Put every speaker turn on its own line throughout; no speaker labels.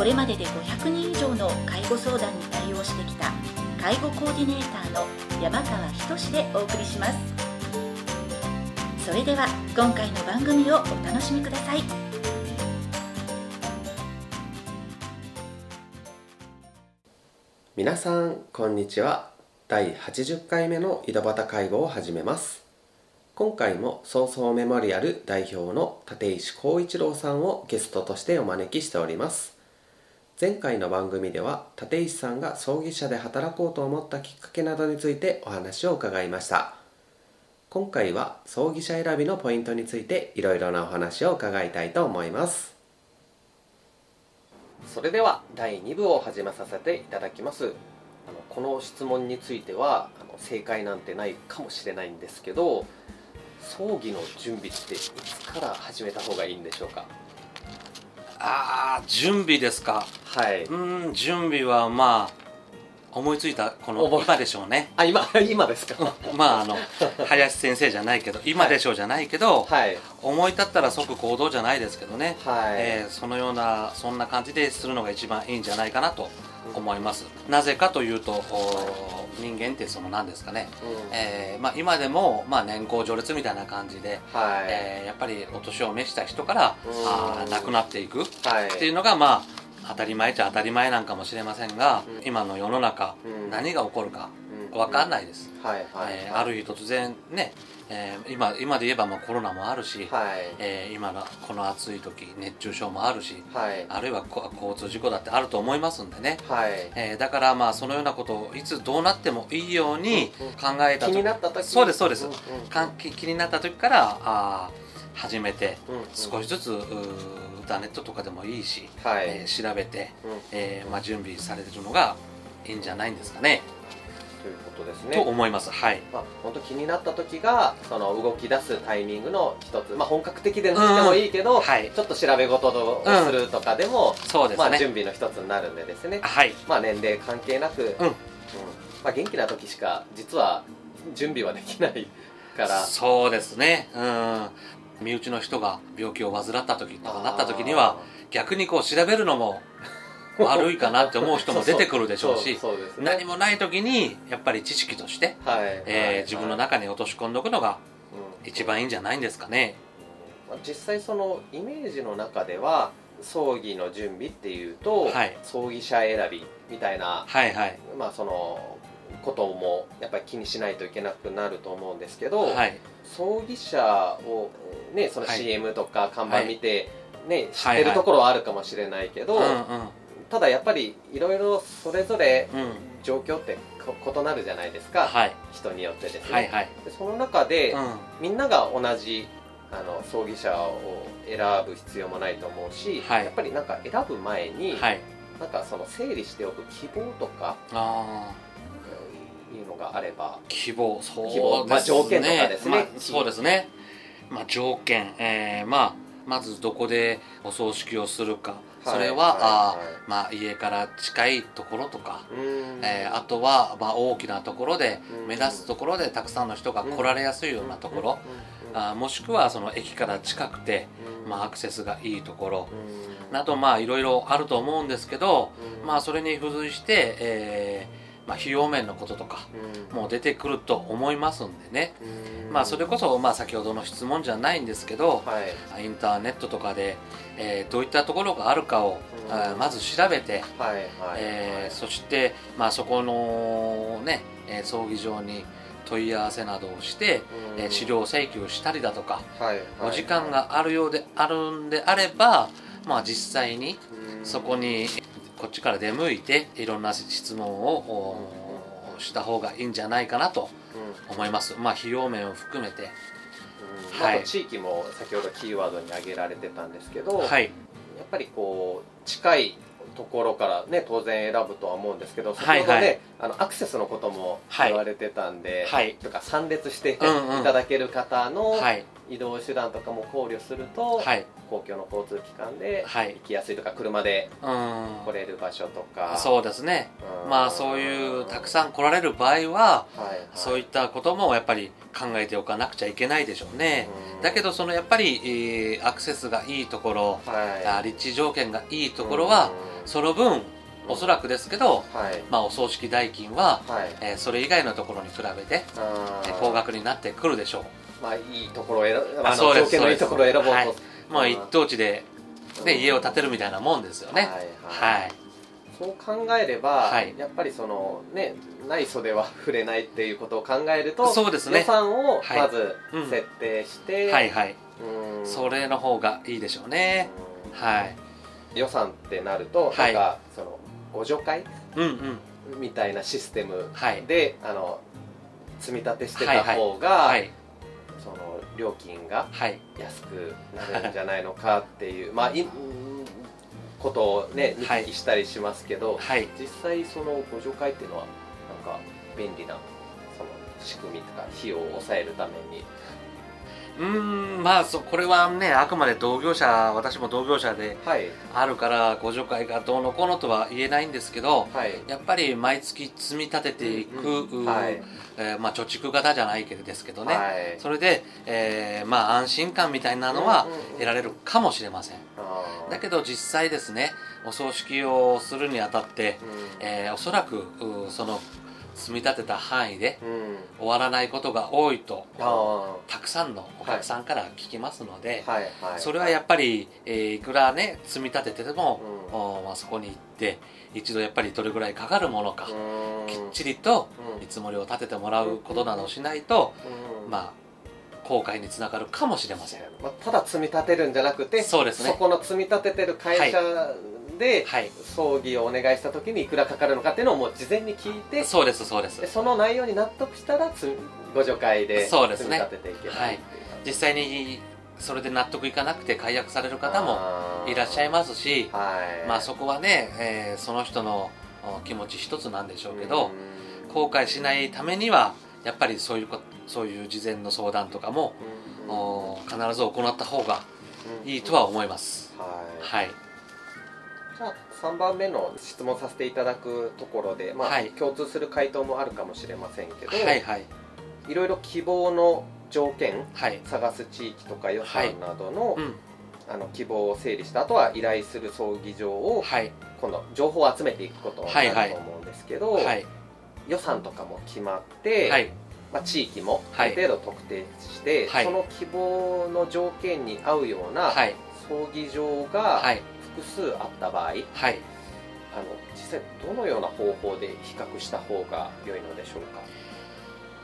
これまでで500人以上の介護相談に対応してきた介護コーディネーターの山川仁でお送りします。それでは今回の番組をお楽しみください。
皆さんこんにちは。第80回目の井戸端介護を始めます。今回も早々メモリアル代表の立石光一郎さんをゲストとしてお招きしております。前回の番組では立石さんが葬儀社で働こうと思ったきっかけなどについてお話を伺いました。今回は葬儀社選びのポイントについていろいろなお話を伺いたいと思います。それでは第2部を始めさせていただきます。あのこの質問についてはあの正解なんてないかもしれないんですけど葬儀の準備っていつから始めた方がいいんでしょうか？
ああ準備ですか。
はい。
うん準備はまあ思いついたこの今でしょうね。
あ今 今ですか。
まああの林先生じゃないけど今でしょうじゃないけど、
はい。
思い立ったら即行動じゃないですけどね、
はい、
えーそのようなそんな感じでするのが一番いいんじゃないかなと思います。なぜかというとお人間ってその何ですかね、
うん。
えーまあ、今でも、まあ、年功序列みたいな感じで、
はい、
えーやっぱりお年を召した人から
うん。
あー亡くなっていく
はい。
っていうのがまあ当たり前っちゃ当たり前なんかもしれませんが、
うん。
今の世の中、
うん。
何が起こるか
うん
分かんないです、
はいはい、
えーある日突然ね、えー今今で言えばまあコロナもあるし、
はい。
えー今のこの暑い時熱中症もあるし
はい。
あるいはこ交通事故だってあると思いますんでね、
はい。
えーだからまあそのようなことをいつどうなってもいいように
うんうん。
考えたと
気になった時？
そうですそうです。
んん
かん気気になった時からあー始めて
うんうん。
少しずつうーインターネットとかでもいいし、
はい、
えー調べて、
うん。
えーまあ、準備されてるのがいいんじゃないんですかね
ということです
と
ね
思います。はい。
まあ、本当気になった時がその動き出すタイミングの一つ、まあ、本格的でなくてもいいけど、
はい。
ちょっと調べ事をするとかでも、まあ、
そうですね、
準備の一つになるんでですね、
はい。
まあ、年齢関係なく、
うん。
まあ、元気な時しか実は準備はできないから。
そうですね。うん。身内の人が病気を患った時とかなった時には逆にこう調べるのも悪いかなって思う人も出てくるでしょうし何もない時にやっぱり知識として、
はい。
えー自分の中に落とし込んでおくのが
うん。
一番いいんじゃないんですかね。
まあ実際そのイメージの中では葬儀の準備っていうと、
はい。
葬儀社選びみたいな
はいはい。
まあそのこともやっぱり気にしないといけなくなると思うんですけど、
はい。
葬儀社をねその
はい。
CM とか看板見て、ね知
はい
ってるところはあるかもしれないけど、
うん
ただやっぱりいろいろそれぞれ状況ってこ異なるじゃないですか、
はい。
人によってですね、
はいはい。
でその中で、
うん。
みんなが同じあの葬儀社を選ぶ必要もないと思うし、
はい。
やっぱりなんか選ぶ前に、
はい。
なんかその整理しておく希望とか
ああ
いうのがあれば
希望。そうですね。
まあ条件とかですね。
まあそうですね。まあ条件。えーまあまずどこでお葬式をするか、それは、
はい
あ
はい。
ーまあ、家から近いところとか、えーあとは、まあ、大きなところで
うん。
目立つところでたくさんの人が来られやすいようなところ、
うん。
あーもしくはその駅から近くて、
うん。
まあ、アクセスがいいところ。
うん。
などまあいろいろあると思うんですけど、
うん。
まあそれに付随して、えーまあ、費用面のこととか
うん。
もう出てくると思いますんでね、
うん。
まあそれこそ、まあ、先ほどの質問じゃないんですけど、
はい。
インターネットとかで、えーどういったところがあるかを、
う
まず調べて、
はいはい
えーそして、まあ、そこのね、えー葬儀場に問い合わせなどをして、えー資料請求したりだとか、
はいはい
お時間があるようであるんであれば、まあ、実際に
うん。
そこにこっちから出向いていろんな質問をおした方がいいんじゃないかなと
うん。
思います。まあ費用面を含めて、
うん。地域も先ほどキーワードに挙げられてたんですけど、
はい、
やっぱりこう近いところからね当然選ぶとは思うんですけど先ほどね、
はいはい
あのアクセスのことも
はい。
言われてたんで、
はい。
とか参列していただける方の
はい
移動手段とかも考慮すると、
はい。
公共の交通機関で
はい。
行きやすいとか車で
うん。
来れる場所とか、
そうですね。
うん。
まあそういうたくさん来られる場合は
はいはい。
そういったこともやっぱり考えておかなくちゃいけないでしょうね。
うん。
だけどそのやっぱり、えーアクセスがいいところ、
はい。
あ立地条件がいいところは、
うん。
その分おそらくですけど、
はい。
まあ、お葬式代金は、
はい。
えーそれ以外のところに比べて、えー高額になってくるでしょ
まあいいところを選あの
そうです
条件のいいところを選ぼうと、
そうです。うまあ
うん
一等地で、ね、
うん。
家を建てるみたいなもんですよね。
はいはい。
はい。
そう考えれば、
はい。
やっぱりそのね内装では触れないっていうことを考えると
そうですね。
予算を
はい。
まず
うん。
設定して、
はいはい。
うん。
それの方がいいでしょうね。
うん。
はい。
予算ってなると、
はい。
なんかそのご助会
うんうん。
みたいなシステム
はい。
で、あの積み立てしてた
はいはい。
方が、
はい
その料金が
はい。
安くなるんじゃないのかっていうまあいうんことをね見
はい。
聞きしたりしますけど、
はい。
実際そのご助会っていうのはなんか便利なその仕組みとか費用を抑えるために
うーんまあそこれはねあくまで同業者私も同業者で
はい。
あるからご助会がどうのこうのとは言えないんですけど
はい。
やっぱり毎月積み立てていく、
うんうんはい。
えーまあ、貯蓄型じゃないけどですけどね、
はい。
それで、えーまあ、安心感みたいなのは
うんうんうん。
得られるかもしれません。
あー。
だけど実際ですねお葬式をするにあたって、
うん。
えーおそらくうその積み立てた範囲で
うん。
終わらないことが多いと
あ
たくさんのお客さんから聞きますので、
ーはいはい。
それはやっぱり、えーいくらね積み立てても、
うん。
おまあ、そこに行って一度やっぱりどれぐらいかかるものか、
うん。
きっちりと
うん。
見積もりを立ててもらうことなどをしないと、
うん。
まあ後悔につながるかもしれません
まあ、ただ積み立てるんじゃなくて
そうですね
この積み立ててる会社で
はい
葬儀をお願いした時にいくらかかるのかっていうのをもう事前に聞いて
そうですそうです
その内容に納得したらつご助会で積み立てていけないってい
実際にそれで納得いかなくて解約される方もいらっしゃいますし
はい
まあそこはね、えーその人の気持ち一つなんでしょうけど、後悔しないためにはやっぱりそういうことそういう事前の相談とかも、必ず行った方がいいとは思います、
はい。
はい。
じゃあ3番目の質問させていただくところで、まあ
はい。
共通する回答もあるかもしれませんけど、
はいはい。
いろいろ希望の条件
はい。
探す地域とか予算などの,、
うん。
あの希望を整理した後は依頼する葬儀場を
はい。
今度情報を集めていくことになると思うんですけど、
はい。
予算とかも決まって、
はい
まあ、地域もあ
はい。
る程度特定して、
はい。
その希望の条件に合うような
はい。
葬儀場が
はい。
複数あった場合、
はい。
あの実際どのような方法で比較した方が良いのでしょうか？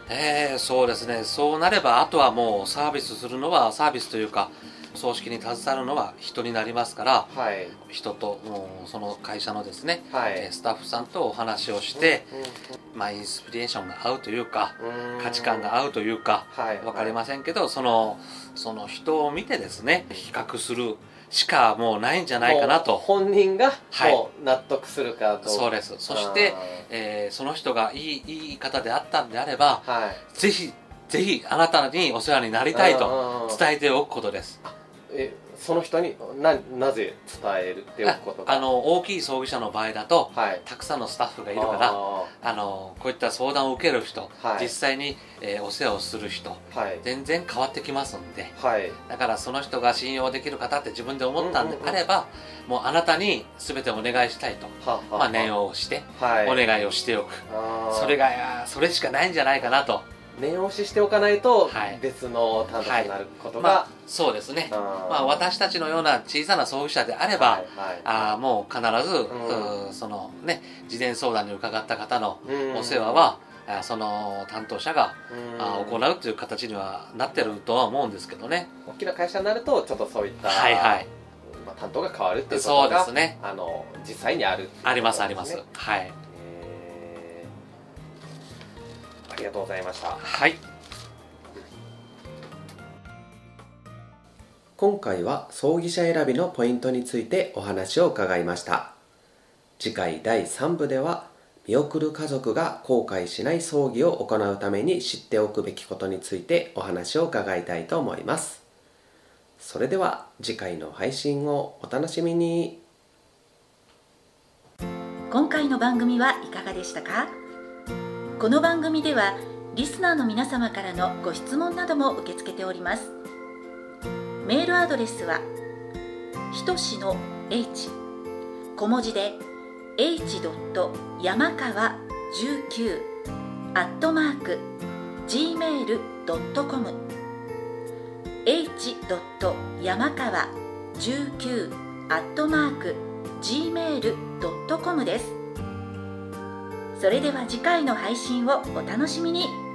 えー、そうですね。そうなればあとはもうサービスするのはサービスというか葬式に携わるのは人になりますから
はい。
人とその会社のですね、
はい。
えースタッフさんとお話をして、
うん
まあ、インスピレーションが合うというか価値観が合うというか
はい。
分かりませんけどそのその人を見てですね比較するしかもうないんじゃないかなと。
本人が納得するかどうか。
そうです。そして、えーその人がいいいい方であったんであれば
はい。
ぜひぜひあなたにお世話になりたいと
と
伝えておくことです
えその人にななぜ伝えるっておくことが？
あの大きい葬儀社の場合だと
はい。
たくさんのスタッフがいるから
あ
あのこういった相談を受ける人、
はい。
実際に、えーお世話をする人
ーはい。
全然変わってきますんで。
はい。
だからその人が信用できる方って自分で思ったんであれば、もうあなたに全てお願いしたいと、
はは
まあ、念をして
はい。
お願いをしておく、それがそれしかないんじゃないかなと
念押ししておかないと
はい。
別の担当者になること
まあ
が、
そうですね。まあ、私たちのような小さな葬儀社であれば、
はいはい。
あーもう必ず、
うん。
そのね事前相談に伺った方の
うん。
お世話は、あーその担当者が、
う
行うという形にはなってるとは思うんですけどね、
大きな会社になるとちょっとそういった、
はいはい。
まあ、担当が変わるっていうこ
そう
とが
ですね。
あの実際にあるっていうこと
あります
で
あります。
ね
はい
ありがとうございました。
はい。
今回は葬儀社選びのポイントについてお話を伺いました。次回第3部では見送る家族が後悔しない葬儀を行うために知っておくべきことについてお話を伺いたいと思います。それでは次回の配信をお楽しみに。
今回の番組はいかがでしたか？この番組ではリスナーの皆様からのご質問なども受け付けておりますメールアドレスはひとしの h 小文字で h. 山川19アットマーク gmail.com h. 山川19アットマーク gmail.com ですそれでは次回の配信をお楽しみに。